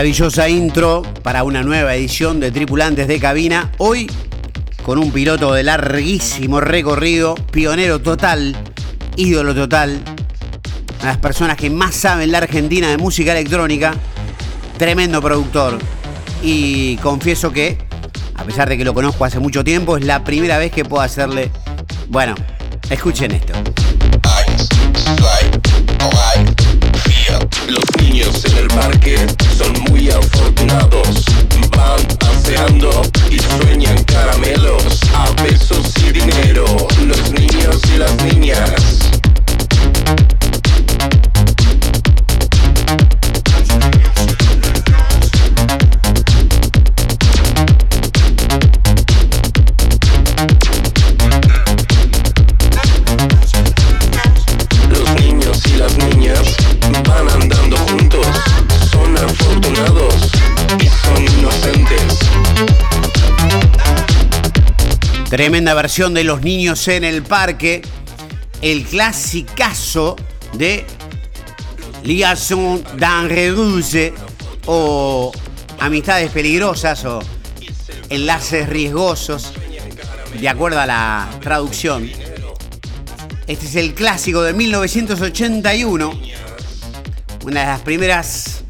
Maravillosa intro para una nueva edición de Tripulantes de Cabina. Hoy con un piloto de larguísimo recorrido, pionero total, ídolo total, una de las personas que más saben la Argentina de música electrónica, tremendo productor. Y confieso que, a pesar de que lo conozco hace mucho tiempo, es la primera vez que puedo hacerle... Bueno, escuchen esto. Tremenda versión de Los Niños en el Parque. El clasicazo de Liaison dangereuse o Amistades Peligrosas o Enlaces Riesgosos, de acuerdo a la traducción. Este es el clásico de 1981. Una de las primeras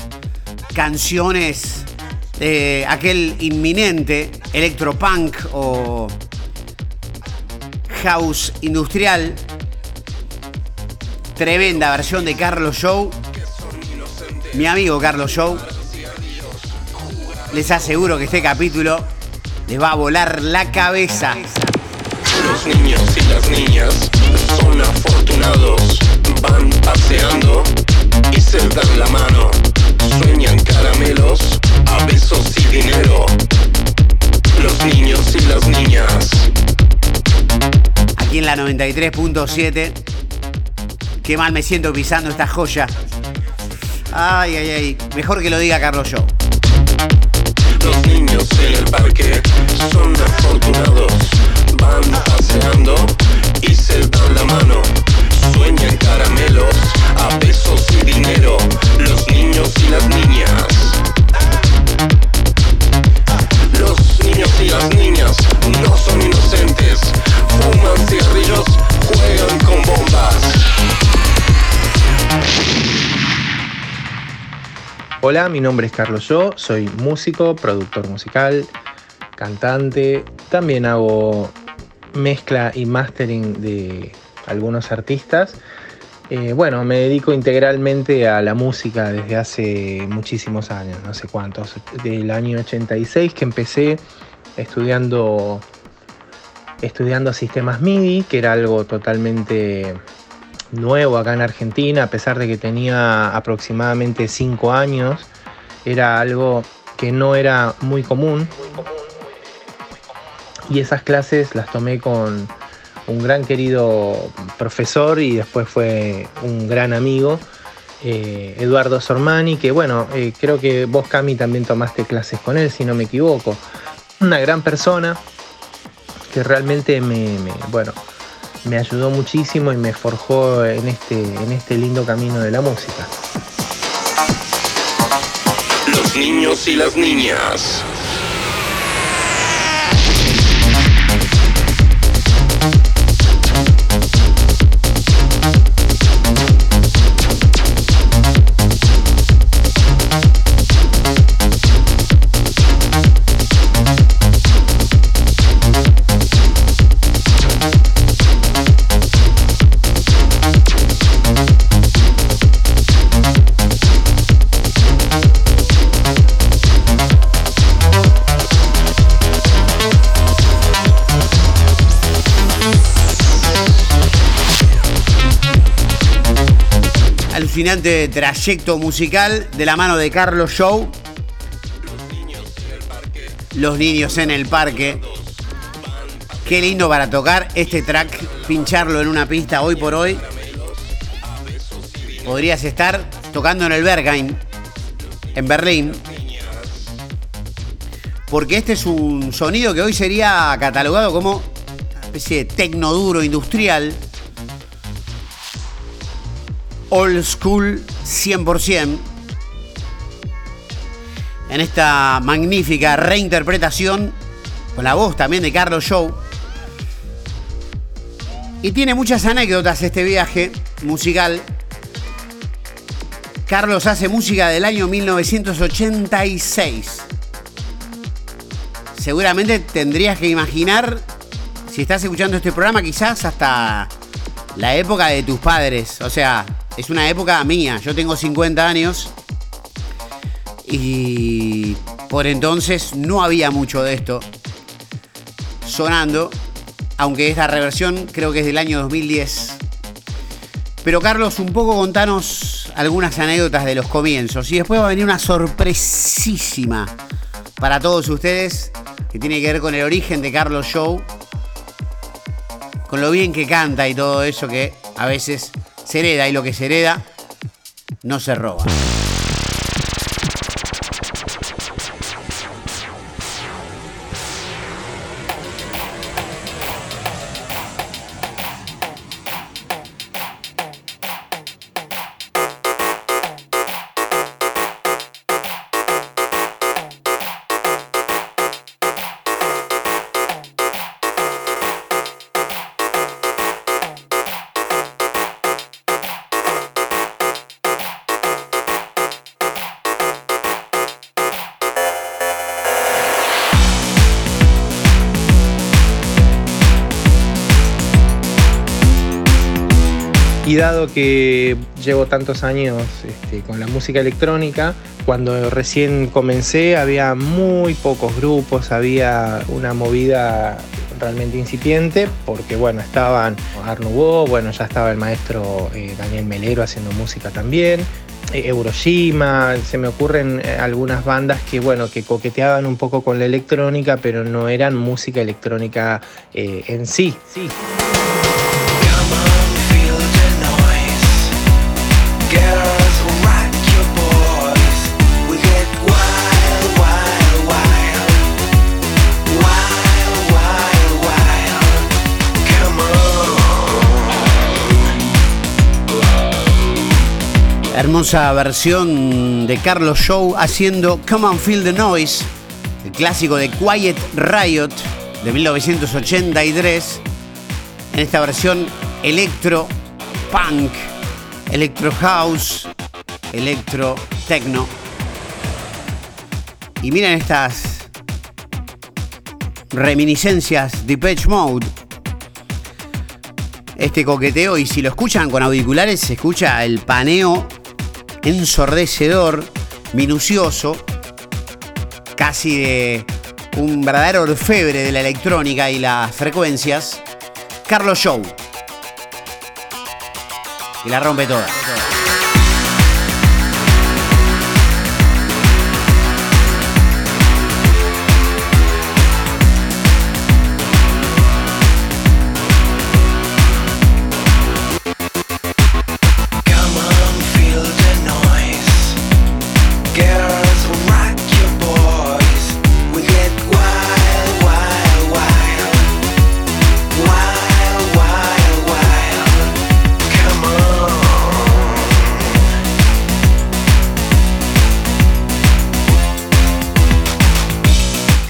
canciones de aquel inminente electropunk o house industrial. Tremenda versión de Carlos Show. Mi amigo Carlos Show. Les aseguro que este capítulo les va a volar la cabeza. Los niños y las niñas son afortunados. Van paseando y se dan la mano. Sueñan caramelos a besos y dinero. Los niños y las niñas. Aquí en la 93.7. Qué mal me siento pisando esta joya. Ay, ay, ay. Mejor que lo diga Carlos Show. Los niños en el parque son afortunados. Van paseando y se dan la mano. Sueñan caramelos a besos y dinero. Los niños y las niñas. Los niños y las niñas no son inocentes. Hola, mi nombre es Carlos Yo, soy músico, productor musical, cantante, también hago mezcla y mastering de algunos artistas. Eh, bueno, me dedico integralmente a la música desde hace muchísimos años, no sé cuántos, del año 86 que empecé estudiando, estudiando sistemas MIDI, que era algo totalmente nuevo acá en Argentina, a pesar de que tenía aproximadamente 5 años, era algo que no era muy común. Y esas clases las tomé con un gran querido profesor y después fue un gran amigo, eh, Eduardo Sormani, que bueno, eh, creo que vos Cami también tomaste clases con él, si no me equivoco. Una gran persona que realmente me, bueno, me ayudó muchísimo y me forjó en este, en este lindo camino de la música. Los niños y las niñas. Alucinante trayecto musical de la mano de Carlos Show. Los niños en el parque. Qué lindo para tocar este track, pincharlo en una pista hoy por hoy. Podrías estar tocando en el Berghain, en Berlín. Porque este es un sonido que hoy sería catalogado como especie de tecno duro industrial. Old school 100%. en esta magnífica reinterpretación con la voz también de Carlos Show. Y tiene muchas anécdotas este viaje musical. Carlos hace música del año 1986. Seguramente tendrías que imaginar, si estás escuchando este programa, quizás hasta la época de tus padres. O sea, es una época mía. Yo tengo 50 años y por entonces no había mucho de esto sonando, aunque esta reversión creo que es del año 2010. Pero Carlos, un poco contanos algunas anécdotas de los comienzos y después va a venir una sorpresísima para todos ustedes que tiene que ver con el origen de Carlos Show, con lo bien que canta y todo eso que a veces se hereda y lo que se hereda no se roba. Y dado que llevo tantos años este, con la música electrónica, cuando recién comencé había muy pocos grupos, había una movida realmente incipiente, porque bueno, estaban Arnubó, bueno, ya estaba el maestro eh, Daniel Melero haciendo música también, eh, Euroshima, se me ocurren eh, algunas bandas que bueno, que coqueteaban un poco con la electrónica, pero no eran música electrónica en sí. Hermosa versión de Carlos Show haciendo Come on Feel the Noise, el clásico de Quiet Riot de 1983, en esta versión electro punk, electro house, electro techno. Y miren estas reminiscencias de Patch Mode este coqueteo y si lo escuchan con auriculares se escucha el paneo ensordecedor, minucioso, casi de un verdadero orfebre de la electrónica y las frecuencias, Carlos Show. Y la rompe toda.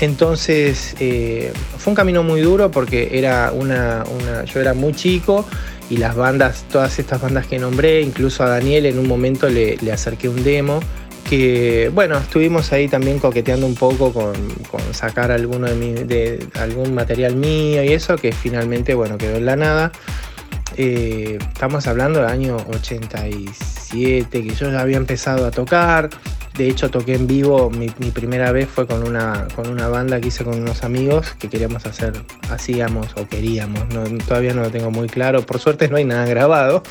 Entonces eh, fue un camino muy duro porque era una, yo era muy chico y las bandas, todas estas bandas que nombré, incluso a Daniel en un momento le, acerqué un demo que bueno, estuvimos ahí también coqueteando un poco con, sacar alguno de, algún material mío y eso, que finalmente bueno, quedó en la nada. Eh, estamos hablando del año 87, que yo ya había empezado a tocar. De hecho, toqué en vivo, mi, primera vez fue con una, con una banda que hice con unos amigos que queríamos hacer, hacíamos o queríamos, todavía no lo tengo muy claro, por suerte no hay nada grabado.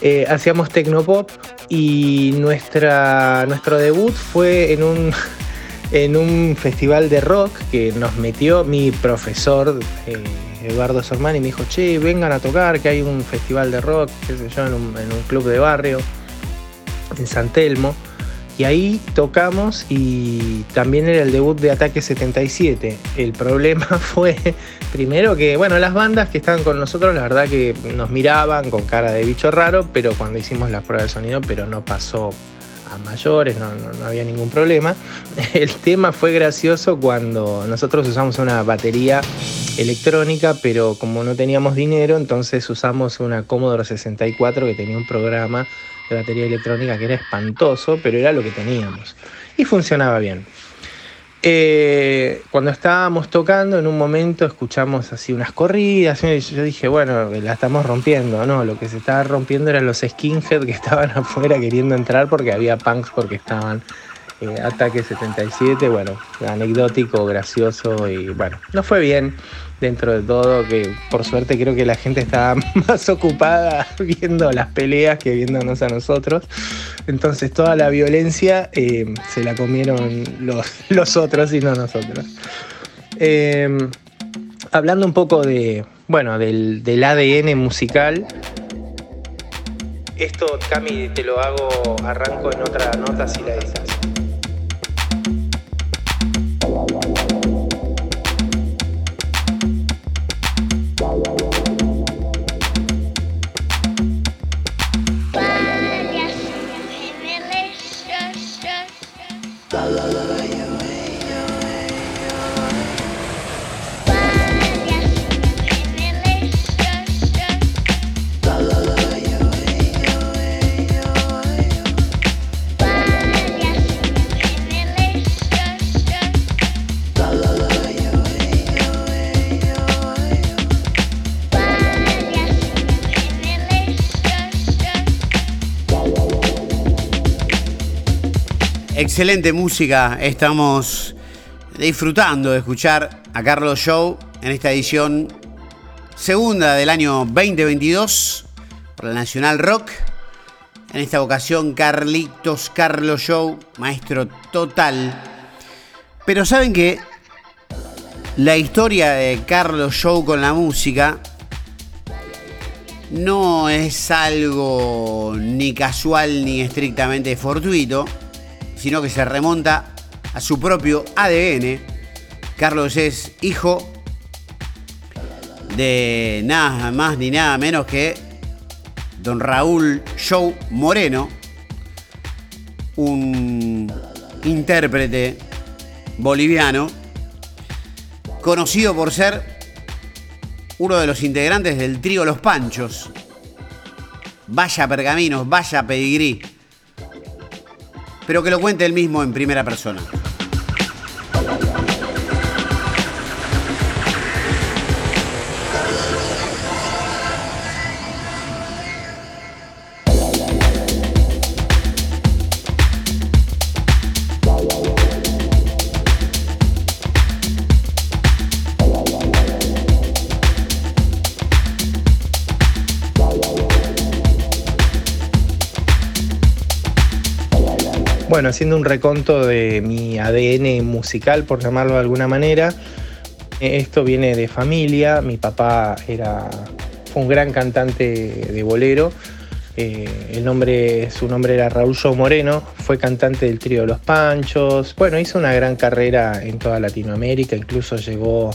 Eh, hacíamos tecnopop y nuestra, nuestro debut fue en un, en un festival de rock que nos metió mi profesor. Eh, Eduardo Sormani me dijo, che, vengan a tocar, que hay un festival de rock, qué sé yo, en un, en un club de barrio, en San Telmo. Y ahí tocamos y también era el debut de Ataque 77. El problema fue, primero que, bueno, las bandas que estaban con nosotros, la verdad que nos miraban con cara de bicho raro, pero cuando hicimos la prueba de sonido, pero no pasó mayores, no, había ningún problema. El tema fue gracioso cuando nosotros usamos una batería electrónica, pero como no teníamos dinero, entonces usamos una Commodore 64 que tenía un programa de batería electrónica que era espantoso, pero era lo que teníamos. Y funcionaba bien. Eh, cuando estábamos tocando, en un momento escuchamos así unas corridas. Y yo dije, bueno, la estamos rompiendo. No, lo que se estaba rompiendo eran los skinheads que estaban afuera queriendo entrar porque había punks porque estaban eh, Ataque 77. Bueno, anecdótico, gracioso y bueno, no fue bien dentro de todo, que por suerte creo que la gente estaba más ocupada viendo las peleas que viéndonos a nosotros. Entonces toda la violencia eh, se la comieron los, los, otros y no nosotros. Em, hablando un poco de, bueno, del, del ADN musical, esto, Cami, te lo hago, arranco en otra nota si la dices. Excelente música estamos disfrutando de escuchar a Carlos Show en esta edición segunda del año 2022 por la Nacional Rock. En esta ocasión Carlitos Carlos Show, maestro total. Pero saben que la historia de Carlos Show con la música no es algo ni casual ni estrictamente fortuito sino que se remonta a su propio ADN. Carlos es hijo de nada más ni nada menos que don Raúl Show Moreno, un intérprete boliviano, conocido por ser uno de los integrantes del trío Los Panchos. Vaya pergaminos, vaya pedigrí pero que lo cuente él mismo en primera persona. Bueno, haciendo un reconto de mi ADN musical, por llamarlo de alguna manera, esto viene de familia. Mi papá era, un gran cantante de bolero. Eh, el nombre, su nombre era Raúl Show Moreno, fue cantante del trío Los Panchos. Bueno, hizo una gran carrera en toda Latinoamérica, incluso llegó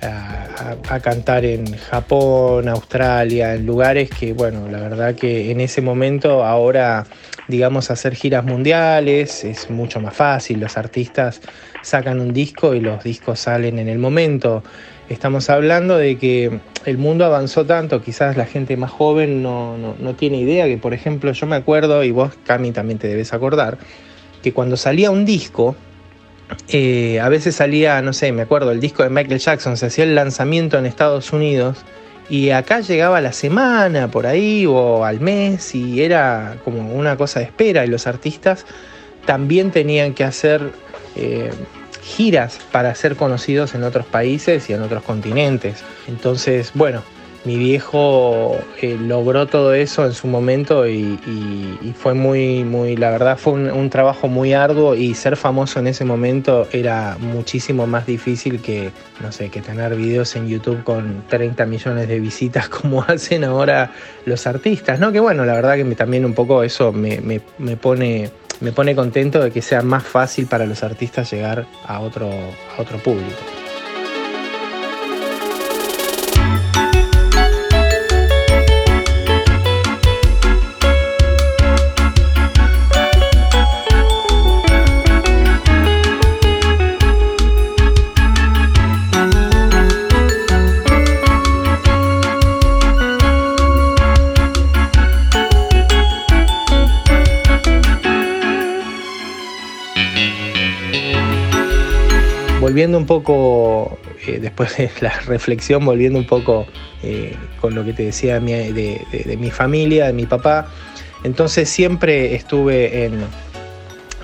a, cantar en Japón, Australia, en lugares que, bueno, la verdad que en ese momento ahora, digamos, hacer giras mundiales es mucho más fácil, los artistas sacan un disco y los discos salen en el momento. Estamos hablando de que el mundo avanzó tanto, quizás la gente más joven no, no tiene idea, que por ejemplo yo me acuerdo, y vos Cami también te debes acordar, que cuando salía un disco, eh, a veces salía, no sé, me acuerdo, el disco de Michael Jackson, se hacía el lanzamiento en Estados Unidos y acá llegaba la semana por ahí o al mes y era como una cosa de espera y los artistas también tenían que hacer eh, giras para ser conocidos en otros países y en otros continentes. Entonces, bueno, mi viejo eh, logró todo eso en su momento y, fue muy, muy, la verdad fue un, trabajo muy arduo y ser famoso en ese momento era muchísimo más difícil que, no sé, que tener videos en YouTube con 30 millones de visitas como hacen ahora los artistas, ¿no? Que bueno, la verdad que también un poco eso me, pone me pone contento de que sea más fácil para los artistas llegar a otro, a otro público. Volviendo un poco, eh, después de la reflexión, volviendo un poco eh, con lo que te decía de, mi familia, de mi papá, entonces siempre estuve en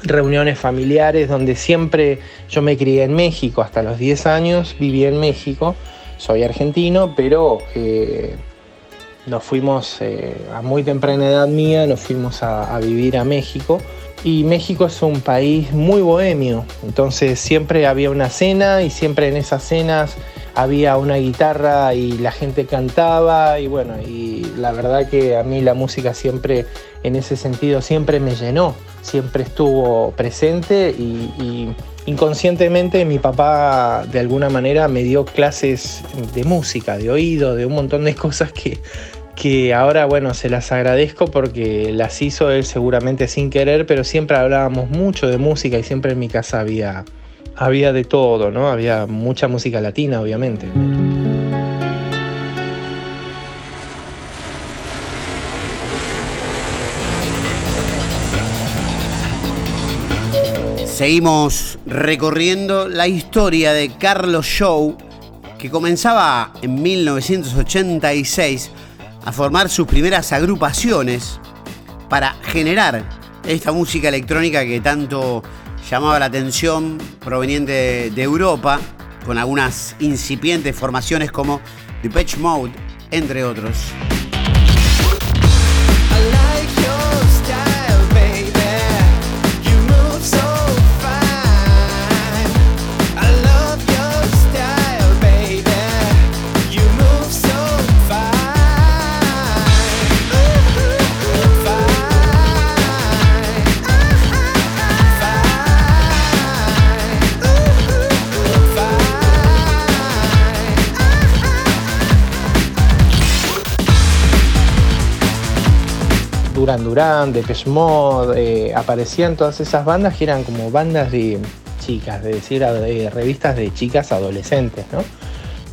reuniones familiares donde siempre yo me crié en México, hasta los 10 años viví en México, soy argentino, pero eh, nos fuimos a muy temprana edad mía, nos fuimos a vivir a México y México es un país muy bohemio, entonces siempre había una cena y siempre en esas cenas había una guitarra y la gente cantaba y bueno, y la verdad que a mí la música siempre, en ese sentido, siempre me llenó, siempre estuvo presente y, inconscientemente mi papá de alguna manera me dio clases de música, de oído, de un montón de cosas que que ahora, bueno, se las agradezco porque las hizo él seguramente sin querer, pero siempre hablábamos mucho de música y siempre en mi casa había, había de todo, ¿no? Había mucha música latina, obviamente. Seguimos recorriendo la historia de Carlos Show, que comenzaba en 1986 a formar sus primeras agrupaciones para generar esta música electrónica que tanto llamaba la atención proveniente de Europa, con algunas incipientes formaciones como The Patch Mode, entre otros. Duran Duran, Depeche Mode, eh, aparecían todas esas bandas que eran como bandas de chicas, de decir, de revistas de chicas adolescentes, ¿no?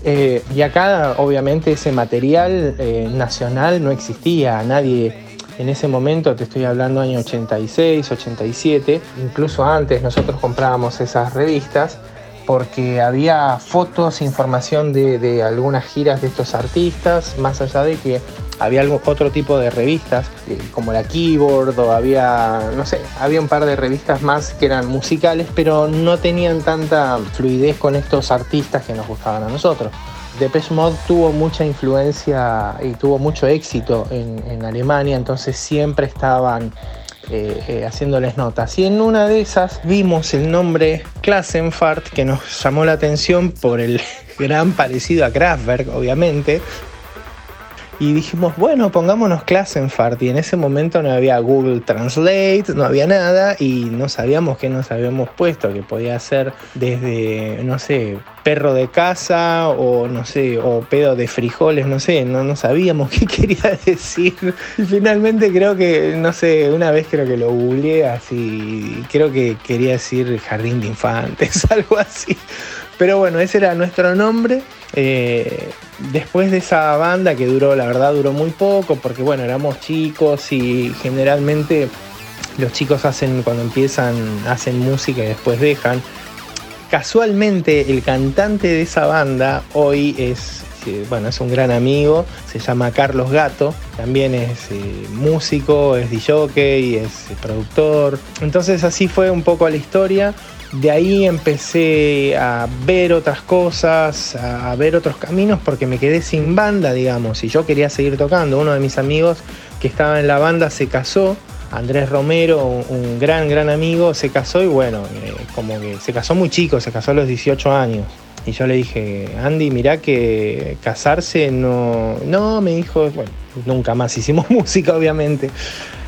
Eh, y acá obviamente ese material eh, nacional no existía, nadie en ese momento, te estoy hablando año 86, 87, incluso antes nosotros comprábamos esas revistas porque había fotos, información de, algunas giras de estos artistas, más allá de que había algo, otro tipo de revistas, eh, como la Keyboard, o había, no sé, había un par de revistas más que eran musicales, pero no tenían tanta fluidez con estos artistas que nos gustaban a nosotros. Depeche Mode tuvo mucha influencia y tuvo mucho éxito en, en Alemania, entonces siempre estaban eh, eh, haciéndoles notas. Y en una de esas vimos el nombre Klassenfahrt, que nos llamó la atención por el gran parecido a Kraftwerk, obviamente. Y dijimos, bueno, pongámonos Klassenfahrt. Y en ese momento no había Google Translate, no había nada. Y no sabíamos qué nos habíamos puesto, que podía ser desde, no sé, perro de casa o no sé, o pedo de frijoles, no sé, no, no sabíamos qué quería decir. Y finalmente creo que, no sé, una vez creo que lo googleé así, creo que quería decir jardín de infantes, algo así. Pero bueno, ese era nuestro nombre. Eh, después de esa banda que duró, la verdad duró muy poco, porque bueno, éramos chicos y generalmente los chicos hacen, cuando empiezan, hacen música y después dejan. Casualmente el cantante de esa banda hoy es, eh, bueno, es un gran amigo, se llama Carlos Gato, también es eh, músico, es DJ, es productor. Entonces así fue un poco la historia. De ahí empecé a ver otras cosas, a ver otros caminos, porque me quedé sin banda, digamos, y yo quería seguir tocando. Uno de mis amigos que estaba en la banda se casó, Andrés Romero, un gran, gran amigo, se casó y bueno, eh, como que se casó muy chico, se casó a los 18 años. Y yo le dije, Andy, mirá que casarse no... No, me dijo, bueno, nunca más hicimos música, obviamente.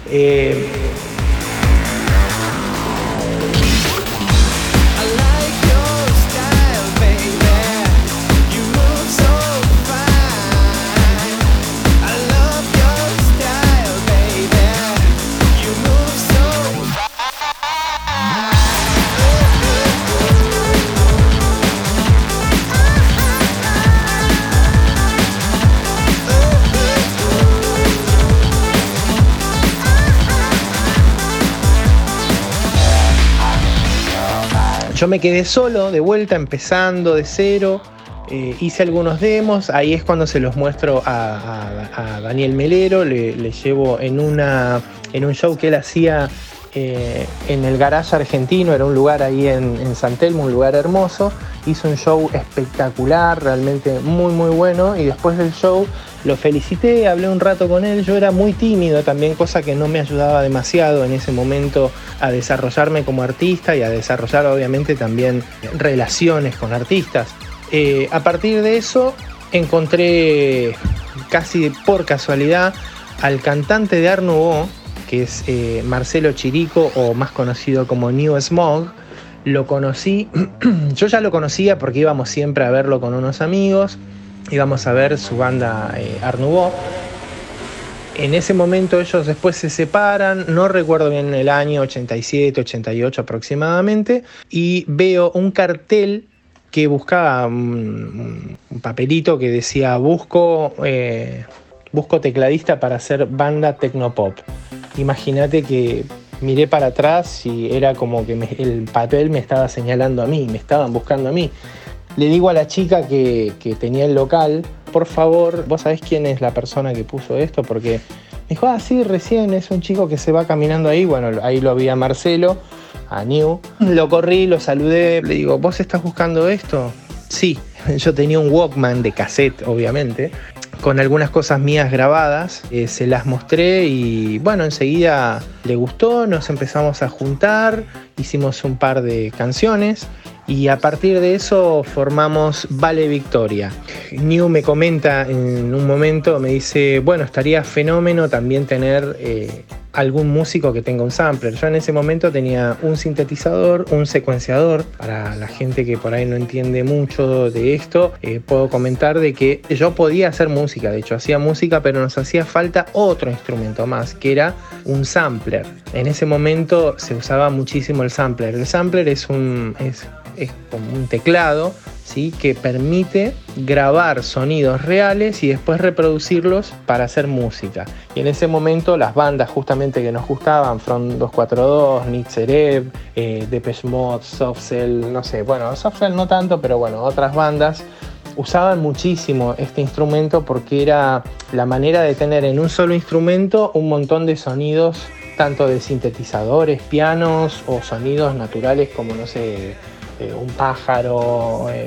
Eh, yo me quedé solo, de vuelta, empezando de cero. Eh, hice algunos demos, ahí es cuando se los muestro a, Daniel Melero, le, llevo en, una, en un show que él hacía eh, en el garage argentino, era un lugar ahí en, en San Telmo, un lugar hermoso. Hizo un show espectacular, realmente muy muy bueno. Y después del show lo felicité, hablé un rato con él. Yo era muy tímido también, cosa que no me ayudaba demasiado en ese momento a desarrollarme como artista y a desarrollar obviamente también relaciones con artistas. Eh, a partir de eso encontré casi por casualidad al cantante de Art que es eh, Marcelo Chirico o más conocido como New Smog. Lo conocí, yo ya lo conocía porque íbamos siempre a verlo con unos amigos, íbamos a ver su banda eh, En ese momento ellos después se separan, no recuerdo bien el año 87, 88 aproximadamente, y veo un cartel que buscaba un, papelito que decía busco, eh, busco tecladista para hacer banda tecnopop. Imagínate que miré para atrás y era como que el papel me estaba señalando a mí, me estaban buscando a mí. Le digo a la chica que, tenía el local, por favor, vos sabés quién es la persona que puso esto, porque me dijo, ah, sí, recién es un chico que se va caminando ahí. Bueno, ahí lo vi a Marcelo, a New. Lo corrí, lo saludé, le digo, ¿vos estás buscando esto? Sí, yo tenía un Walkman de cassette, obviamente con algunas cosas mías grabadas, eh, se las mostré y bueno, enseguida le gustó, nos empezamos a juntar, hicimos un par de canciones y a partir de eso formamos Vale Victoria. New me comenta en un momento, me dice, bueno, estaría fenómeno también tener eh, algún músico que tenga un sampler. Yo en ese momento tenía un sintetizador, un secuenciador. Para la gente que por ahí no entiende mucho de esto, eh, puedo comentar de que yo podía hacer música, de hecho hacía música, pero nos hacía falta otro instrumento más, que era un sampler. En ese momento se usaba muchísimo el sampler. El sampler es un, es es como un teclado ¿sí? que permite grabar sonidos reales y después reproducirlos para hacer música. Y en ese momento las bandas justamente que nos gustaban, Front 242, Nitzerev, eh, Depeche Mode, Soft Cell, no sé, bueno, Soft Cell no tanto, pero bueno, otras bandas usaban muchísimo este instrumento porque era la manera de tener en un solo instrumento un montón de sonidos tanto de sintetizadores, pianos o sonidos naturales como no sé, eh, un pájaro, eh,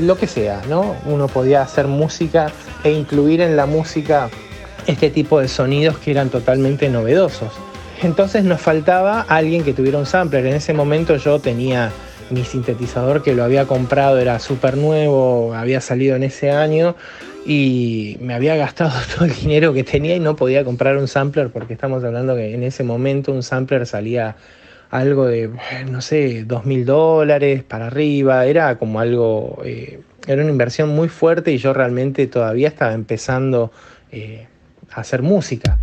lo que sea, ¿no? Uno podía hacer música e incluir en la música este tipo de sonidos que eran totalmente novedosos. Entonces nos faltaba alguien que tuviera un sampler. En ese momento yo tenía mi sintetizador que lo había comprado, era súper nuevo, había salido en ese año y me había gastado todo el dinero que tenía y no podía comprar un sampler porque estamos hablando que en ese momento un sampler salía algo de, no sé, dos mil dólares para arriba, era como algo, eh, era una inversión muy fuerte y yo realmente todavía estaba empezando eh, a hacer música.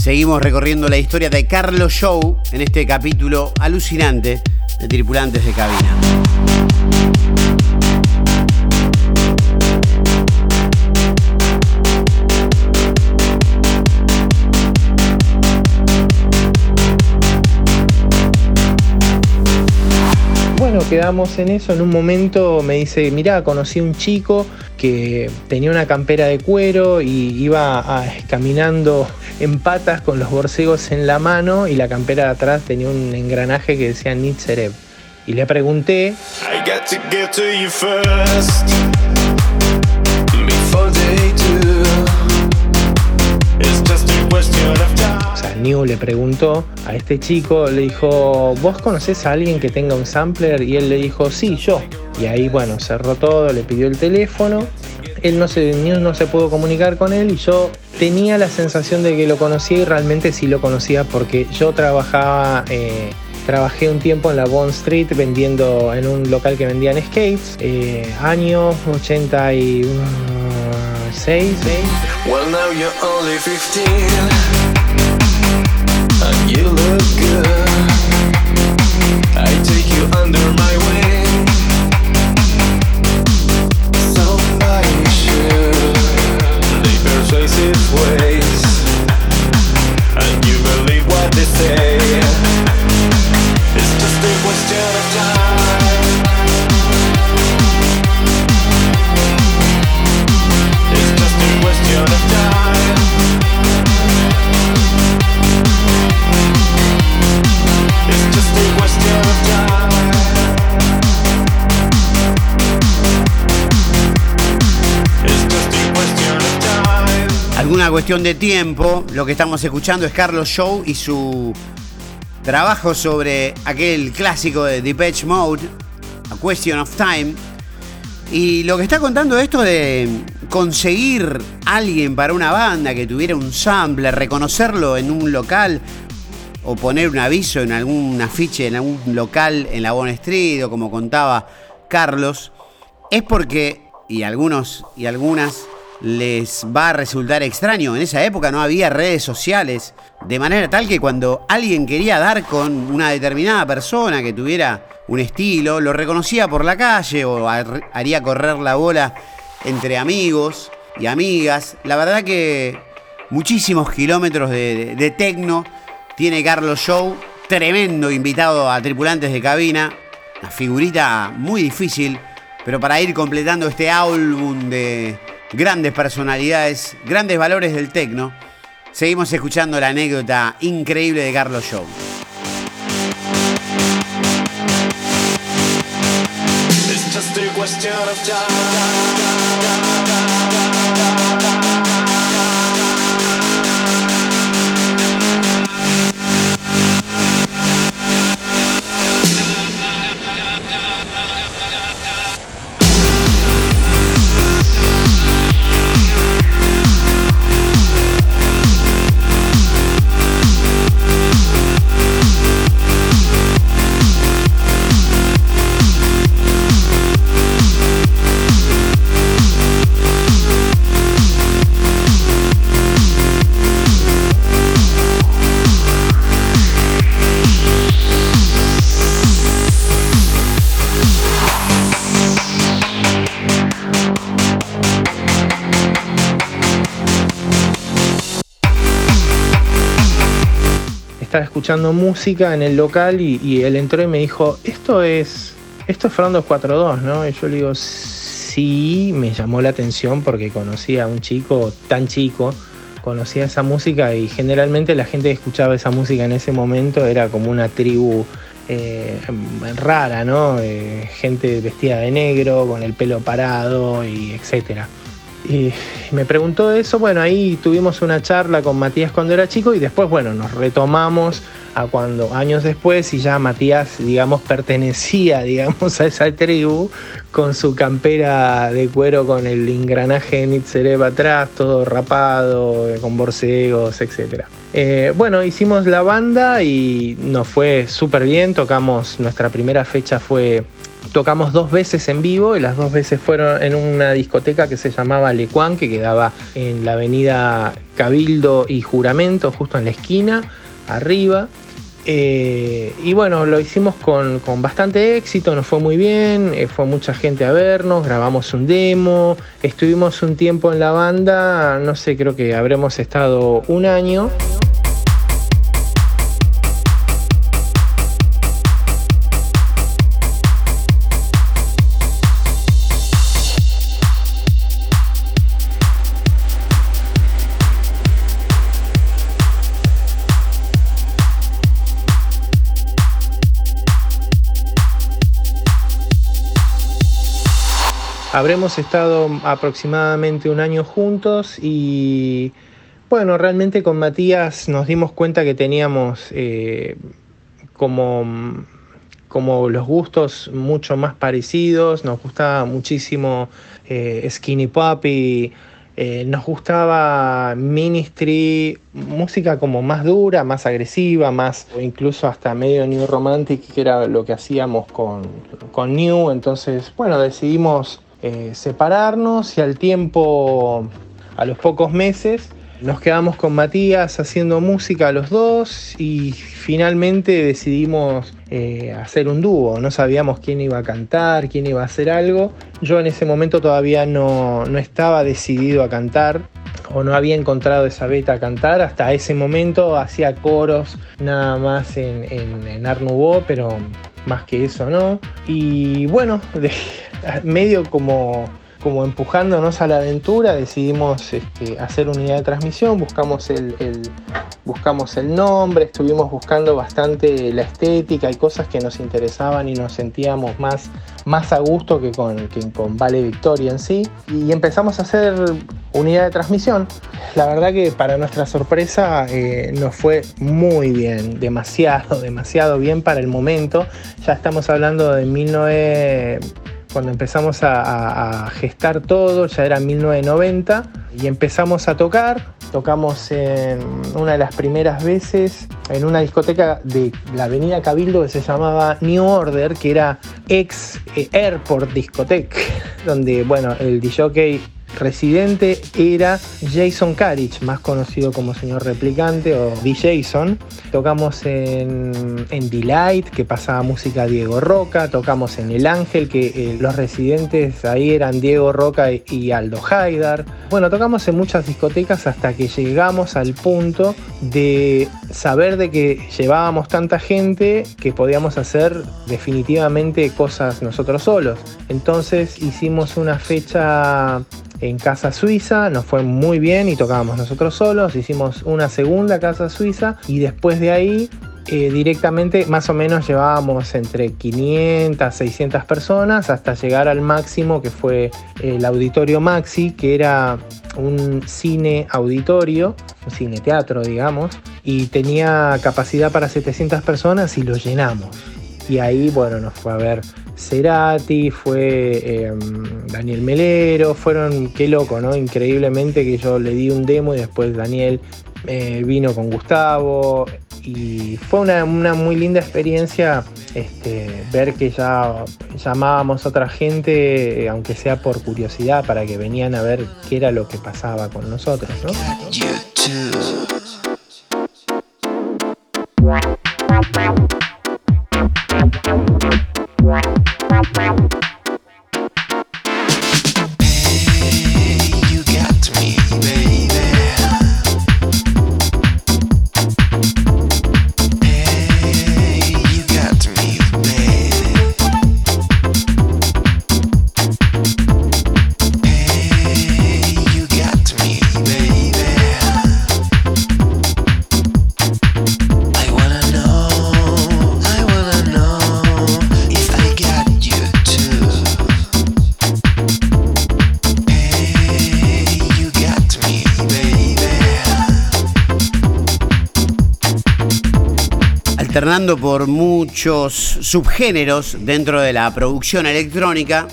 Seguimos recorriendo la historia de Carlos Show en este capítulo alucinante de Tripulantes de Cabina. Quedamos en eso. En un momento me dice, mira, conocí un chico que tenía una campera de cuero y iba caminando en patas con los borcegos en la mano y la campera de atrás tenía un engranaje que decía Nitzerev. Y le pregunté... New le preguntó a este chico, le dijo, ¿vos conocés a alguien que tenga un sampler? Y él le dijo, sí, yo. Y ahí, bueno, cerró todo, le pidió el teléfono. Él no se, New no se pudo comunicar con él y yo tenía la sensación de que lo conocía y realmente sí lo conocía porque yo trabajaba... Eh, trabajé un tiempo en la Bond Street vendiendo en un local que vendían skates, eh, año 86. Well, now you're only 15. You look good. I take you under my Cuestión de tiempo, lo que estamos escuchando es Carlos Show y su trabajo sobre aquel clásico de Depeche Mode, A Question of Time. Y lo que está contando esto de conseguir alguien para una banda que tuviera un sample, reconocerlo en un local o poner un aviso en algún afiche en algún local en la Bon Street o como contaba Carlos, es porque, y algunos y algunas les va a resultar extraño. En esa época no había redes sociales, de manera tal que cuando alguien quería dar con una determinada persona que tuviera un estilo, lo reconocía por la calle o haría correr la bola entre amigos y amigas. La verdad que muchísimos kilómetros de, de, tecno tiene Carlos Show, tremendo invitado a tripulantes de cabina, una figurita muy difícil, pero para ir completando este álbum de grandes personalidades, grandes valores del tecno. Seguimos escuchando la anécdota increíble de Carlos Show. Escuchando música en el local y, él entró y me dijo, esto es, esto es Fernando 42, ¿no? Y yo le digo, sí, me llamó la atención porque conocía a un chico tan chico, conocía esa música y generalmente la gente que escuchaba esa música en ese momento era como una tribu eh, rara, ¿no? Eh, gente vestida de negro, con el pelo parado y etcétera. Y me preguntó eso, bueno, ahí tuvimos una charla con Matías cuando era chico y después, bueno, nos retomamos a cuando años después y ya Matías, digamos, pertenecía, digamos, a esa tribu con su campera de cuero con el engranaje de Nitzerev atrás, todo rapado, con borcegos, etc. Eh, bueno, hicimos la banda y nos fue súper bien, tocamos, nuestra primera fecha fue tocamos dos veces en vivo y las dos veces fueron en una discoteca que se llamaba Lecuán, que quedaba en la avenida Cabildo y Juramento, justo en la esquina, arriba. Eh, y bueno, lo hicimos con, bastante éxito, nos fue muy bien, eh, fue mucha gente a vernos, grabamos un demo, estuvimos un tiempo en la banda, no sé, creo que habremos estado un año. Habremos estado aproximadamente un año juntos y bueno, realmente con Matías nos dimos cuenta que teníamos eh, como, como los gustos mucho más parecidos, nos gustaba muchísimo eh, Skinny Puppy, eh, nos gustaba Ministry, música como más dura, más agresiva, más incluso hasta medio New Romantic, que era lo que hacíamos con, con New. Entonces, bueno, decidimos eh, separarnos y al tiempo, a los pocos meses, nos quedamos con Matías haciendo música los dos y finalmente decidimos eh, hacer un dúo. No sabíamos quién iba a cantar, quién iba a hacer algo. Yo en ese momento todavía no, estaba decidido a cantar o no había encontrado esa beta a cantar. Hasta ese momento hacía coros nada más en, en, pero más que eso no. Y bueno, medio como como empujándonos a la aventura, decidimos este, hacer unidad de transmisión, buscamos el, buscamos el nombre, estuvimos buscando bastante la estética y cosas que nos interesaban y nos sentíamos más, más a gusto que con, con Vale Victoria en sí. Y empezamos a hacer unidad de transmisión. La verdad que para nuestra sorpresa eh, nos fue muy bien, demasiado, demasiado bien para el momento. Ya estamos hablando de 19 cuando empezamos a, gestar todo, ya era 1990, y empezamos a tocar. Tocamos en una de las primeras veces en una discoteca de la avenida Cabildo que se llamaba New Order, que era ex eh, Airport Discotheque, donde bueno, el DJ residente era Jason Carich, más conocido como señor replicante o D-Jason. Tocamos en, en Delight, que pasaba música Diego Roca. Tocamos en El Ángel, que eh, los residentes ahí eran Diego Roca y Aldo Haidar. Bueno, tocamos en muchas discotecas hasta que llegamos al punto de saber de que llevábamos tanta gente que podíamos hacer definitivamente cosas nosotros solos. Entonces hicimos una fecha en Casa Suiza, nos fue muy bien y tocábamos nosotros solos, hicimos una segunda Casa Suiza y después de ahí eh, directamente más o menos llevábamos entre 500, 600 personas hasta llegar al máximo que fue el Auditorio Maxi, que era un cine auditorio, un cine teatro digamos, y tenía capacidad para 700 personas y lo llenamos. Y ahí, bueno, nos fue a ver Cerati, fue em, Daniel Melero, fueron, qué loco, ¿no? Increíblemente que yo le di un demo y después Daniel eh, vino con Gustavo y fue una, muy linda experiencia este, ver que ya llamábamos a otra gente, eh, aunque sea por curiosidad, para que venían a ver qué era lo que pasaba con nosotros, ¿no? Alternando por muchos subgéneros dentro de la producción electrónica,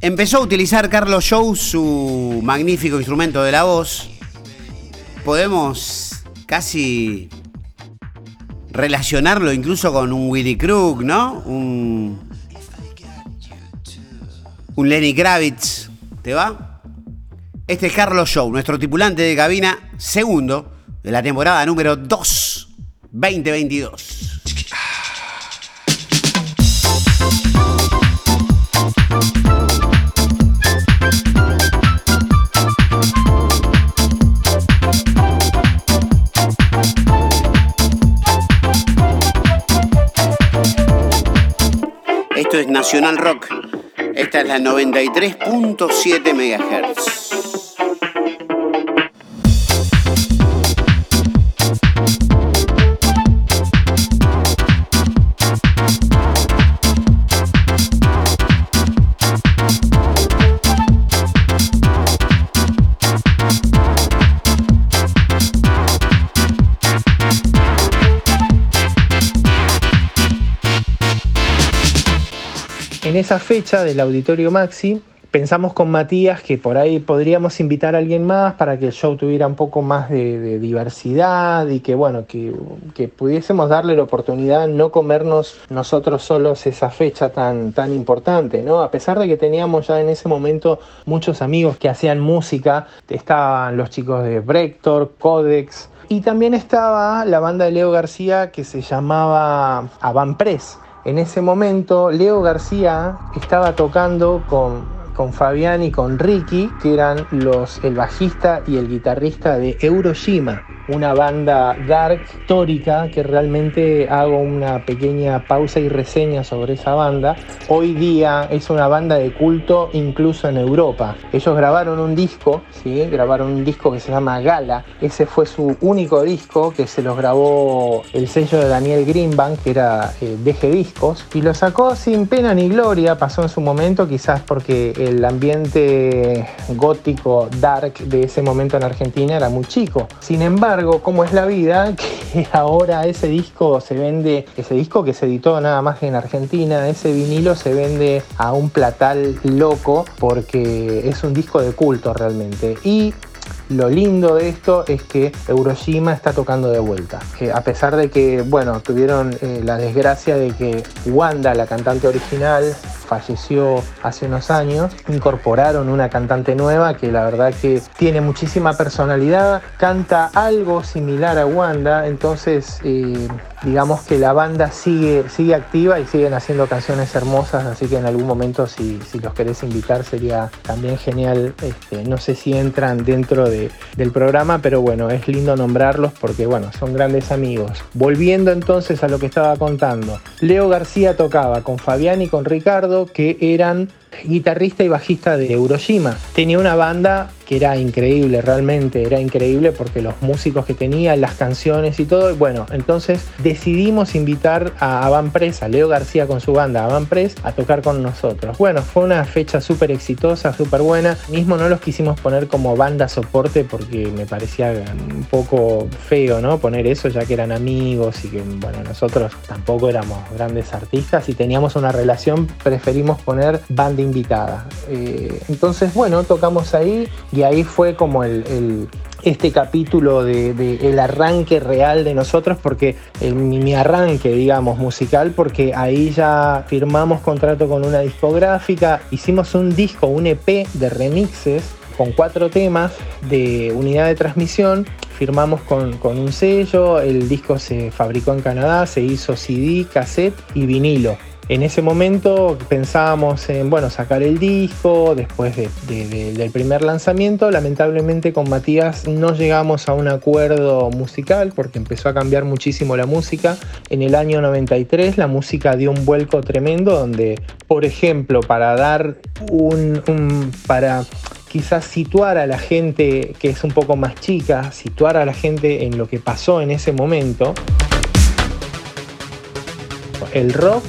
empezó a utilizar Carlos Show su magnífico instrumento de la voz. Podemos casi relacionarlo incluso con un Willy Crook, ¿no? Un, un Lenny Kravitz. ¿Te va? Este es Carlos Show, nuestro tripulante de cabina segundo de la temporada número 2 2022. Esto es Nacional Rock. Esta es la 93.7 MHz. En esa fecha del Auditorio Maxi pensamos con Matías que por ahí podríamos invitar a alguien más para que el show tuviera un poco más de, diversidad y que bueno, que, pudiésemos darle la oportunidad no comernos nosotros solos esa fecha tan, tan importante, ¿no? A pesar de que teníamos ya en ese momento muchos amigos que hacían música, estaban los chicos de Brector, Codex, y también estaba la banda de Leo García que se llamaba Avan Press en ese momento Leo García estaba tocando con, con Fabián y con Ricky, que eran los, el bajista y el guitarrista de Euroshima, una banda dark histórica que realmente hago una pequeña pausa y reseña sobre esa banda. Hoy día es una banda de culto incluso en Europa. Ellos grabaron un disco, ¿sí? grabaron un disco que se llama Gala. Ese fue su único disco que se los grabó el sello de Daniel Greenbank, que era eh, DG Discos, y lo sacó sin pena ni gloria. Pasó en su momento, quizás porque el ambiente gótico dark de ese momento en Argentina era muy chico. Sin embargo, cómo es la vida, que ahora ese disco se vende, ese disco que se editó nada más en Argentina, ese vinilo se vende a un platal loco porque es un disco de culto realmente. Y lo lindo de esto es que Euroshima está tocando de vuelta. Que a pesar de que, bueno, tuvieron eh, la desgracia de que Wanda, la cantante original, falleció hace unos años, incorporaron una cantante nueva que la verdad que tiene muchísima personalidad, canta algo similar a Wanda, entonces eh, digamos que la banda sigue, sigue activa y siguen haciendo canciones hermosas, así que en algún momento si, los querés invitar sería también genial, este, no sé si entran dentro del programa, pero bueno, es lindo nombrarlos porque bueno, son grandes amigos. Volviendo entonces a lo que estaba contando, Leo García tocaba con Fabián y con Ricardo, que eran guitarrista y bajista de Euroshima. Tenía una banda que era increíble, realmente era increíble porque los músicos que tenía, las canciones y todo. Bueno, entonces decidimos invitar a Van Press, a Leo García con su banda Van a tocar con nosotros. Bueno, fue una fecha súper exitosa, súper buena. Mismo no los quisimos poner como banda soporte porque me parecía un poco feo, ¿no? Poner eso ya que eran amigos y que, bueno, nosotros tampoco éramos grandes artistas y teníamos una relación, preferimos poner banda invitada. Eh, entonces, bueno, tocamos ahí y ahí fue como el, este capítulo de, el arranque real de nosotros, porque el, mi arranque, digamos, musical, porque ahí ya firmamos contrato con una discográfica, hicimos un disco, un EP de remixes con cuatro temas de unidad de transmisión. Firmamos con, con un sello, el disco se fabricó en Canadá, se hizo CD, cassette y vinilo. En ese momento pensábamos en bueno, sacar el disco después del primer lanzamiento. Lamentablemente con Matías no llegamos a un acuerdo musical porque empezó a cambiar muchísimo la música. En el año 93 la música dio un vuelco tremendo donde, por ejemplo, para dar un, un para quizás situar a la gente que es un poco más chica, situar a la gente en lo que pasó en ese momento, el rock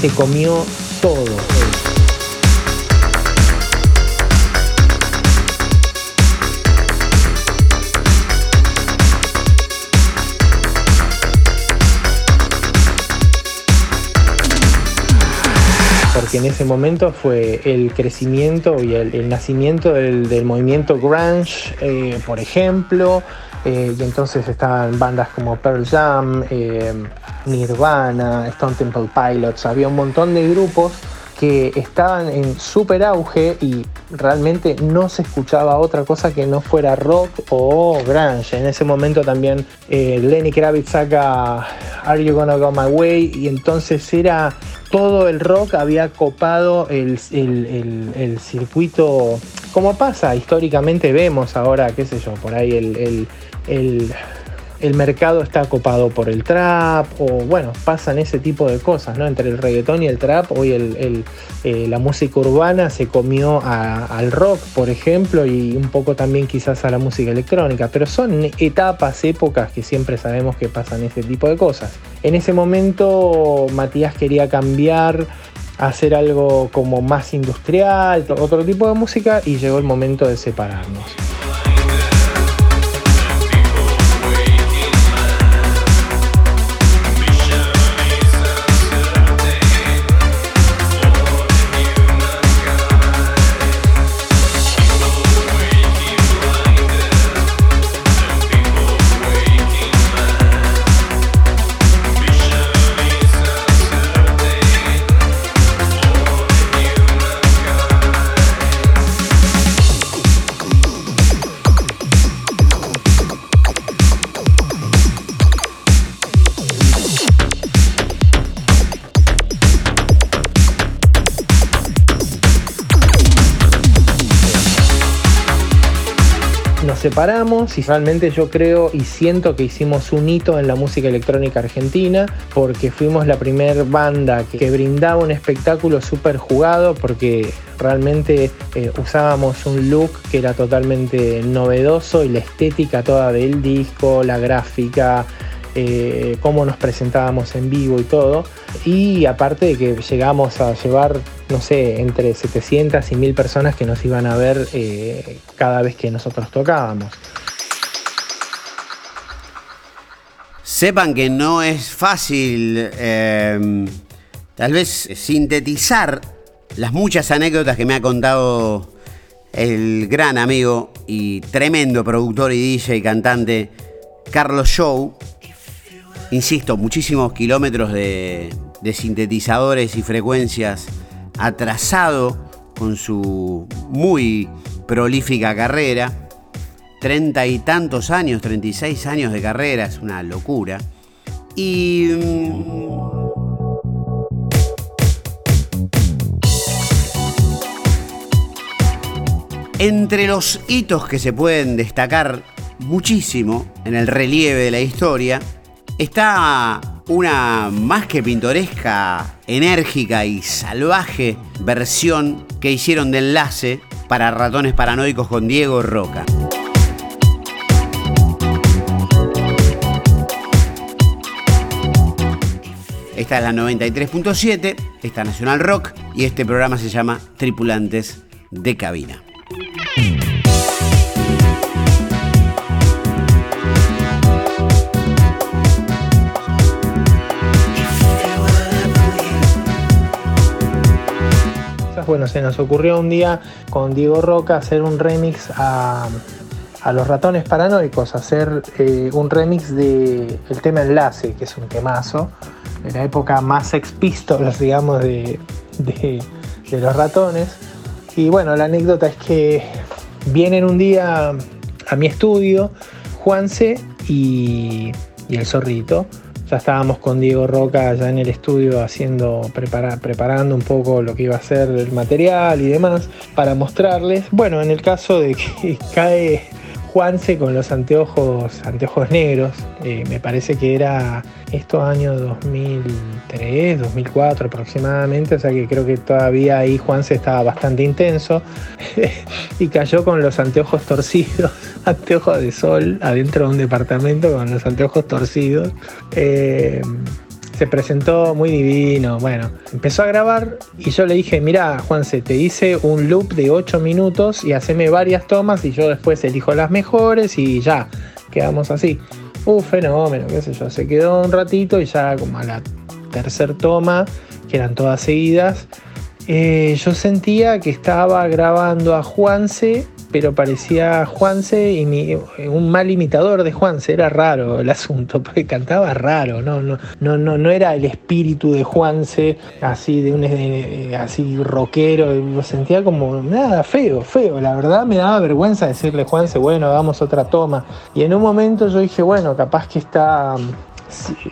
se comió todo. porque en ese momento fue el crecimiento y el, nacimiento del, movimiento grunge, eh, por ejemplo, eh, y entonces estaban bandas como Pearl Jam, eh, Nirvana, Stone Temple Pilots, había un montón de grupos que estaban en súper auge y realmente no se escuchaba otra cosa que no fuera rock o grunge. En ese momento también eh, Lenny Kravitz saca Are You Gonna Go My Way y entonces era todo el rock había copado el, circuito, como pasa históricamente, vemos ahora, qué sé yo, por ahí el, el, mercado está copado por el trap, o bueno, pasan ese tipo de cosas, ¿no? Entre el reggaetón y el trap, hoy el, eh, la música urbana se comió al rock, por ejemplo, y un poco también quizás a la música electrónica, pero son etapas, épocas que siempre sabemos que pasan ese tipo de cosas. En ese momento Matías quería cambiar hacer algo como más industrial, otro tipo de música y llegó el momento de separarnos. Separamos y realmente yo creo y siento que hicimos un hito en la música electrónica argentina porque fuimos la primera banda que, brindaba un espectáculo súper jugado porque realmente eh, usábamos un look que era totalmente novedoso y la estética toda del disco, la gráfica, eh, cómo nos presentábamos en vivo y todo. Y aparte de que llegamos a llevar, no sé, entre 700 y 1000 personas que nos iban a ver eh, cada vez que nosotros tocábamos. Sepan que no es fácil eh, tal vez sintetizar las muchas anécdotas que me ha contado el gran amigo y tremendo productor y DJ y cantante Carlos Show, insisto, muchísimos kilómetros de, sintetizadores y frecuencias atrasado con su muy prolífica carrera. Treinta y tantos años, 36 años de carrera, es una locura. Y... Mm, entre los hitos que se pueden destacar muchísimo en el relieve de la historia, está una más que pintoresca, enérgica y salvaje versión que hicieron de enlace para ratones paranoicos con Diego Roca. Esta es la 93.7, esta Nacional Rock y este programa se llama Tripulantes de Cabina. Bueno, se nos ocurrió un día con Diego Roca hacer un remix a, los ratones paranoicos, hacer eh, un remix del el tema Enlace, que es un temazo, de la época más Sex digamos, de, los ratones. Y bueno, la anécdota es que vienen un día a mi estudio Juanse y, y el zorrito ya estábamos con Diego Roca ya en el estudio haciendo, preparando un poco lo que iba a ser el material y demás para mostrarles. Bueno, en el caso de que cae Juanse con los anteojos, anteojos negros, eh, me parece que era estos años 2003, 2004 aproximadamente, o sea que creo que todavía ahí Juanse estaba bastante intenso y cayó con los anteojos torcidos, anteojos de sol adentro de un departamento con los anteojos torcidos. Eh, se presentó muy divino. Bueno, empezó a grabar y yo le dije, mira, Juanse, te hice un loop de 8 minutos y haceme varias tomas y yo después elijo las mejores y ya, quedamos así. Un fenómeno, qué sé yo. Se quedó un ratito y ya como a la tercera toma, que eran todas seguidas, eh, yo sentía que estaba grabando a Juanse pero parecía Juanse y un mal imitador de Juanse, era raro el asunto, porque cantaba raro, no, no, no, no, no era el espíritu de Juanse, así de un así rockero, lo sentía como nada feo, feo, la verdad me daba vergüenza decirle Juanse, bueno, hagamos otra toma. Y en un momento yo dije, bueno, capaz que está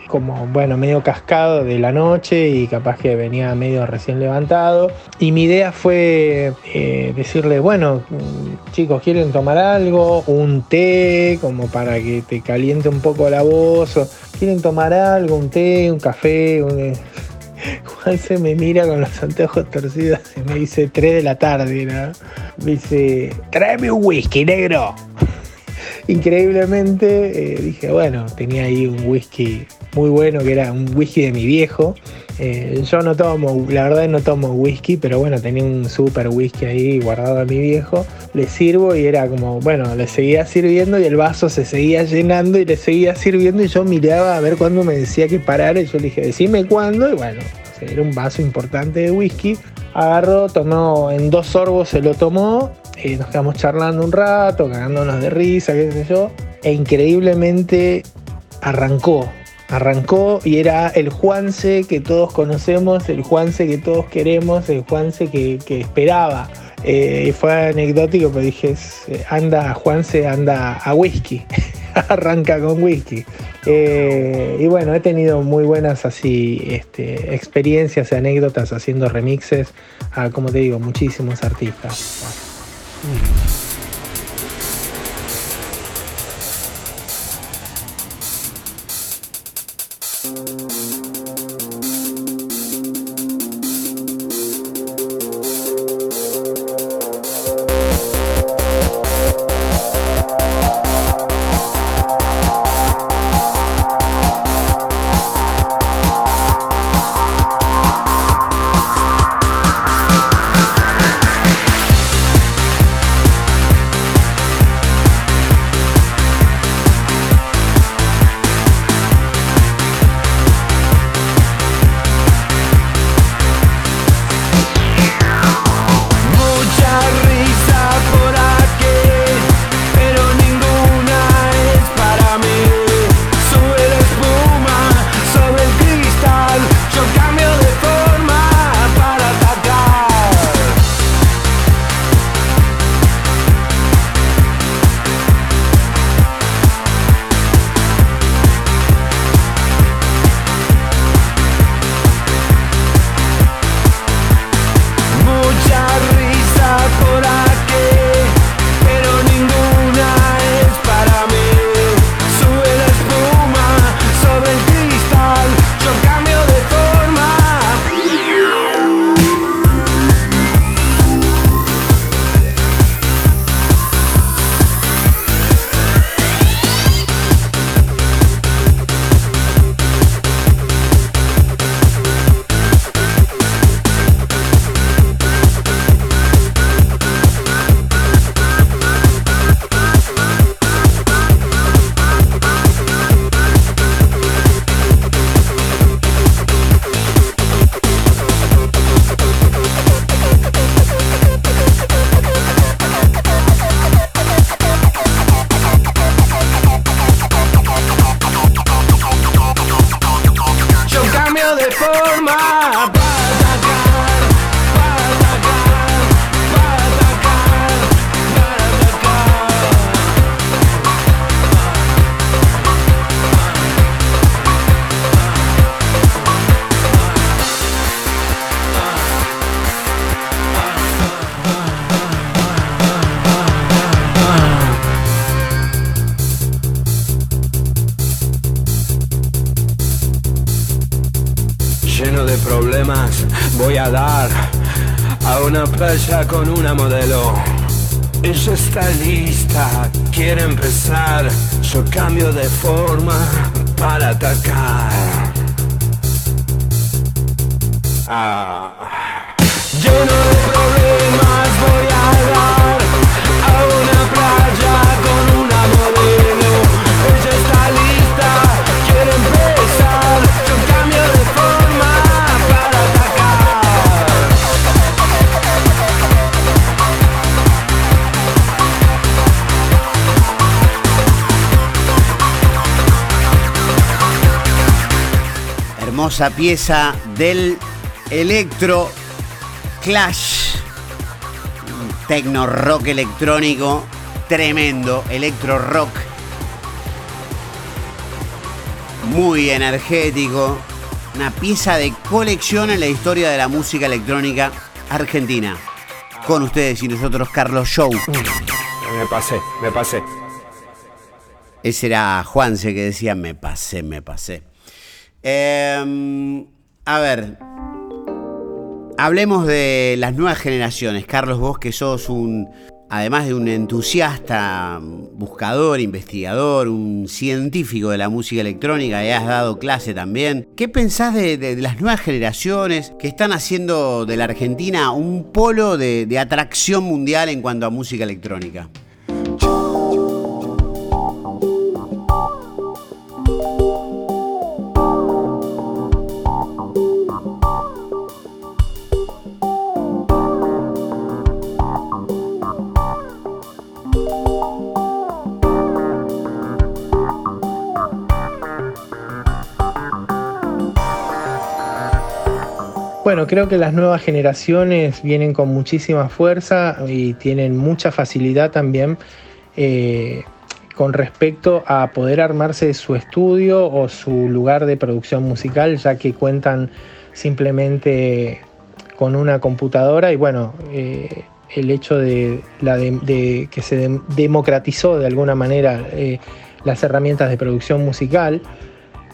como bueno, medio cascado de la noche y capaz que venía medio recién levantado. Y mi idea fue eh, decirle, bueno, chicos, ¿quieren tomar algo? Un té, como para que te caliente un poco la voz. ¿Quieren tomar algo? Un té, un café. Juan se me mira con los anteojos torcidos y me dice 3 de la tarde, ¿no? Me dice, tráeme un whisky negro increíblemente eh, dije, bueno, tenía ahí un whisky muy bueno que era un whisky de mi viejo. Eh, yo no tomo, la verdad no tomo whisky, pero bueno, tenía un super whisky ahí guardado a mi viejo. Le sirvo y era como, bueno, le seguía sirviendo y el vaso se seguía llenando y le seguía sirviendo y yo miraba a ver cuándo me decía que parara y yo le dije, decime cuándo y bueno, era un vaso importante de whisky. Agarró, tomó en dos sorbos, se lo tomó eh, nos quedamos charlando un rato, cagándonos de risa, qué sé yo, e increíblemente arrancó, arrancó y era el Juanse que todos conocemos, el Juanse que todos queremos, el Juanse que, esperaba. Eh, fue anecdótico, pero dije, eh, anda Juanse, anda a whisky, arranca con whisky. y bueno, he tenido muy buenas así este, experiencias y anécdotas haciendo remixes a, como te digo, muchísimos artistas. 嗯。Hermosa pieza del Electro Clash. Un Tecno rock electrónico tremendo. Electro rock. Muy energético. Una pieza de colección en la historia de la música electrónica argentina. Con ustedes y nosotros, Carlos Show. Me pasé, me pasé. Ese era Juanse que decía, me pasé, me pasé. Eh, a ver, hablemos de las nuevas generaciones. Carlos, vos que sos un, además de un entusiasta, buscador, investigador, un científico de la música electrónica y has dado clase también, ¿qué pensás de, las nuevas generaciones que están haciendo de la Argentina un polo de atracción mundial en cuanto a música electrónica? Bueno, creo que las nuevas generaciones vienen con muchísima fuerza y tienen mucha facilidad también eh, con respecto a poder armarse su estudio o su lugar de producción musical, ya que cuentan simplemente con una computadora. Y bueno, eh, el hecho de, la de- de que se dem- democratizó de alguna manera eh, las herramientas de producción musical,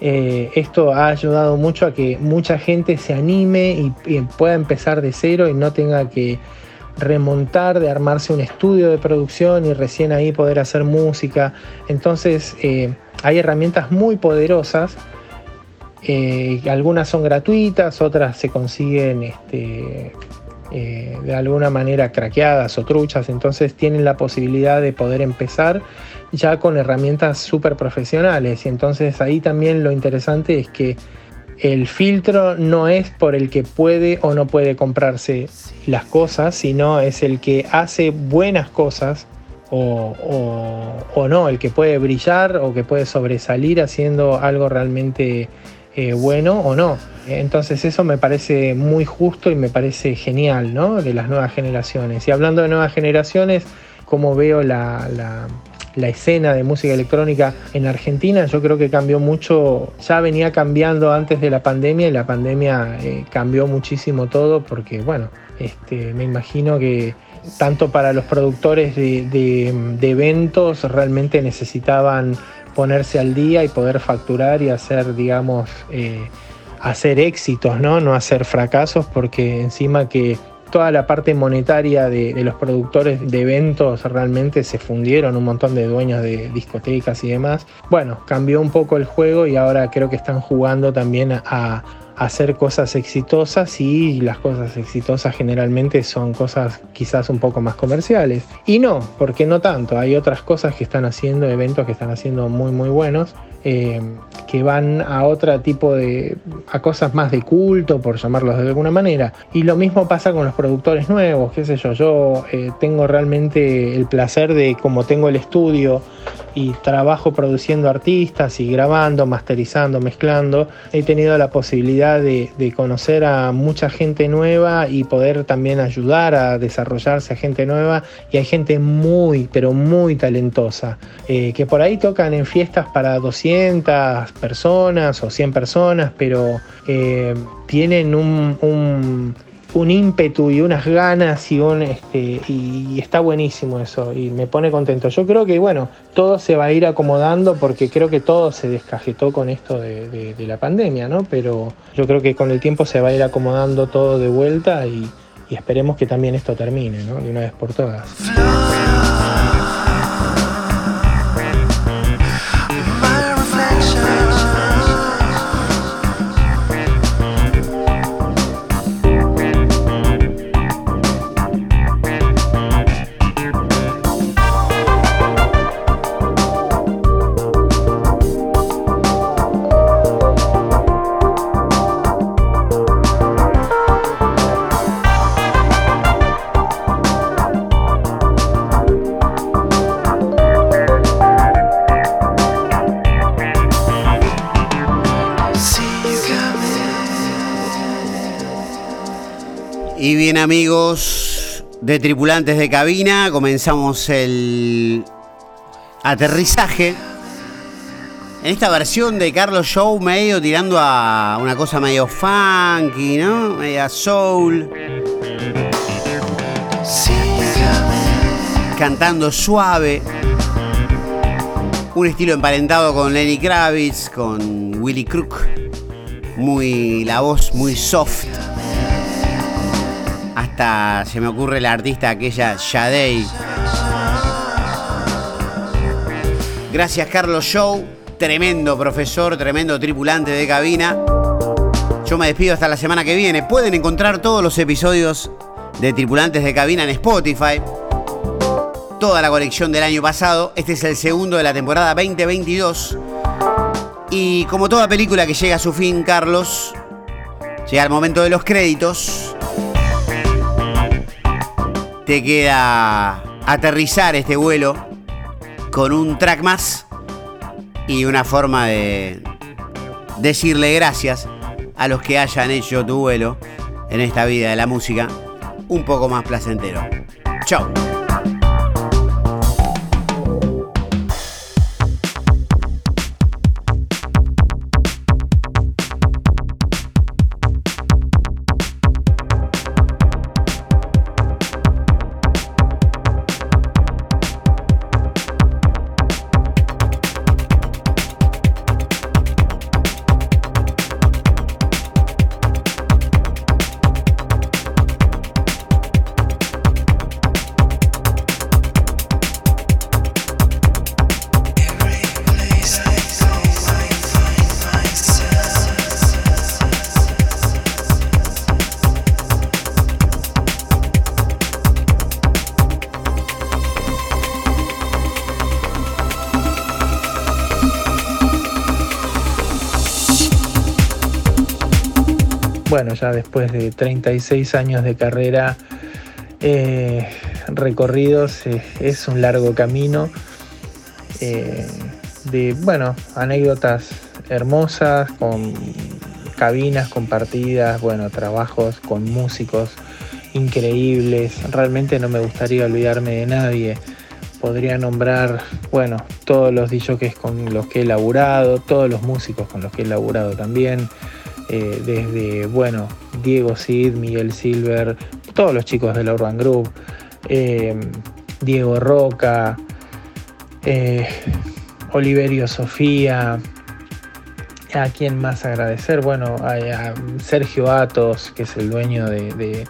eh, esto ha ayudado mucho a que mucha gente se anime y, pueda empezar de cero y no tenga que remontar, de armarse un estudio de producción y recién ahí poder hacer música. Entonces eh, hay herramientas muy poderosas, eh, algunas son gratuitas, otras se consiguen este, eh, de alguna manera craqueadas o truchas, entonces tienen la posibilidad de poder empezar ya con herramientas súper profesionales. Y entonces ahí también lo interesante es que el filtro no es por el que puede o no puede comprarse las cosas, sino es el que hace buenas cosas o, o- o no, el que puede brillar o que puede sobresalir haciendo algo realmente eh, bueno o no. Entonces eso me parece muy justo y me parece genial, ¿no? De las nuevas generaciones. Y hablando de nuevas generaciones, como veo la, la- escena de música electrónica en Argentina, yo creo que cambió mucho, ya venía cambiando antes de la pandemia y la pandemia eh, cambió muchísimo todo porque, bueno, este, me imagino que tanto para los productores de eventos realmente necesitaban ponerse al día y poder facturar y hacer, digamos, eh, hacer éxitos, ¿no? No hacer fracasos, porque encima que toda la parte monetaria de, los productores de eventos realmente se fundieron, un montón de dueños de discotecas y demás. Bueno, cambió un poco el juego y ahora creo que están jugando también a hacer cosas exitosas y las cosas exitosas generalmente son cosas quizás un poco más comerciales. Y no, porque no tanto, hay otras cosas que están haciendo, eventos que están haciendo muy muy buenos, eh, que van a otro tipo de, a cosas más de culto, por llamarlos de alguna manera. Y lo mismo pasa con los productores nuevos, qué sé yo, yo eh, tengo realmente el placer de, como tengo el estudio, y trabajo produciendo artistas y grabando, masterizando, mezclando, he tenido la posibilidad de, conocer a mucha gente nueva y poder también ayudar a desarrollarse a gente nueva. Y hay gente muy, pero muy talentosa, eh, que por ahí tocan en fiestas para 200 personas o 100 personas, pero eh, tienen un un ímpetu y unas ganas y un este está buenísimo eso y me pone contento. Yo creo que bueno, todo se va a ir acomodando porque creo que todo se descajetó con esto de, la pandemia, ¿no? Pero yo creo que con el tiempo se va a ir acomodando todo de vuelta y, y esperemos que también esto termine, ¿no? De una vez por todas. Amigos de tripulantes de cabina, comenzamos el aterrizaje. En esta versión de Carlos Show medio tirando a una cosa medio funky, ¿no? Media soul. Cantando suave. Un estilo emparentado con Lenny Kravitz, con Willy Crook. Muy la voz muy soft se me ocurre la artista aquella Shadei. Gracias Carlos Show, tremendo profesor, tremendo tripulante de cabina. Yo me despido hasta la semana que viene. Pueden encontrar todos los episodios de Tripulantes de Cabina en Spotify. Toda la colección del año pasado. Este es el segundo de la temporada 2022. Y como toda película que llega a su fin, Carlos, llega el momento de los créditos te queda aterrizar este vuelo con un track más y una forma de decirle gracias a los que hayan hecho tu vuelo en esta vida de la música un poco más placentero. Chao. Bueno, ya después de 36 años de carrera eh, recorridos, eh, es un largo camino eh, de, bueno, anécdotas hermosas, con cabinas compartidas, bueno, trabajos con músicos increíbles. Realmente no me gustaría olvidarme de nadie. Podría nombrar, bueno, todos los DJs con los que he laburado, todos los músicos con los que he laburado también. Eh, desde, bueno, Diego Cid, Miguel Silver, todos los chicos de la Urban Group, eh, Diego Roca, eh, Oliverio Sofía, a quién más agradecer, bueno, a, Sergio Atos, que es el dueño de,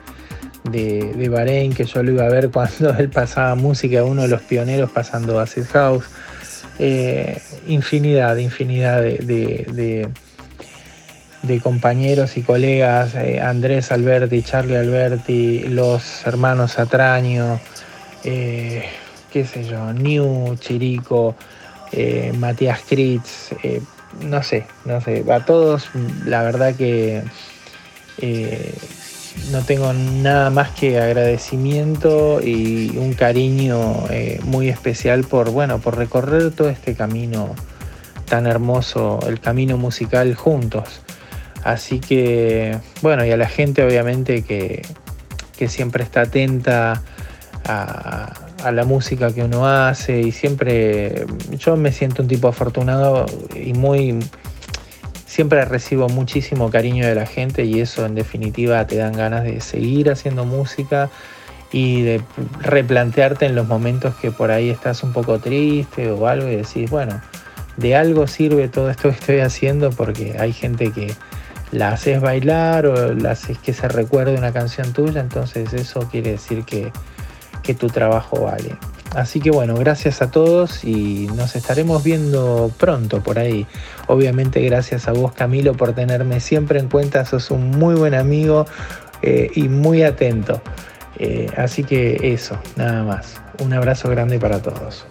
de, Bahrein, que yo lo iba a ver cuando él pasaba música, uno de los pioneros pasando Acid House. infinidad, infinidad de, de compañeros y colegas, eh, Andrés Alberti, Charlie Alberti, los hermanos Atraño, eh, qué sé yo, New, Chirico, eh, Matías Kritz, no sé, no sé, a todos la verdad que no tengo nada más que agradecimiento y un cariño muy especial por, bueno, por recorrer todo este camino tan hermoso, el camino musical juntos. Así que, bueno, y a la gente obviamente que, que siempre está atenta a, a, la música que uno hace y siempre yo me siento un tipo afortunado y muy siempre recibo muchísimo cariño de la gente y eso en definitiva te dan ganas de seguir haciendo música y de replantearte en los momentos que por ahí estás un poco triste o algo y decís, bueno, de algo sirve todo esto que estoy haciendo porque hay gente que la haces bailar o la haces que se recuerde una canción tuya, entonces eso quiere decir que, que tu trabajo vale. Así que bueno, gracias a todos y nos estaremos viendo pronto por ahí. Obviamente gracias a vos Camilo por tenerme siempre en cuenta, sos un muy buen amigo eh, y muy atento. Eh, así que eso, nada más. Un abrazo grande para todos.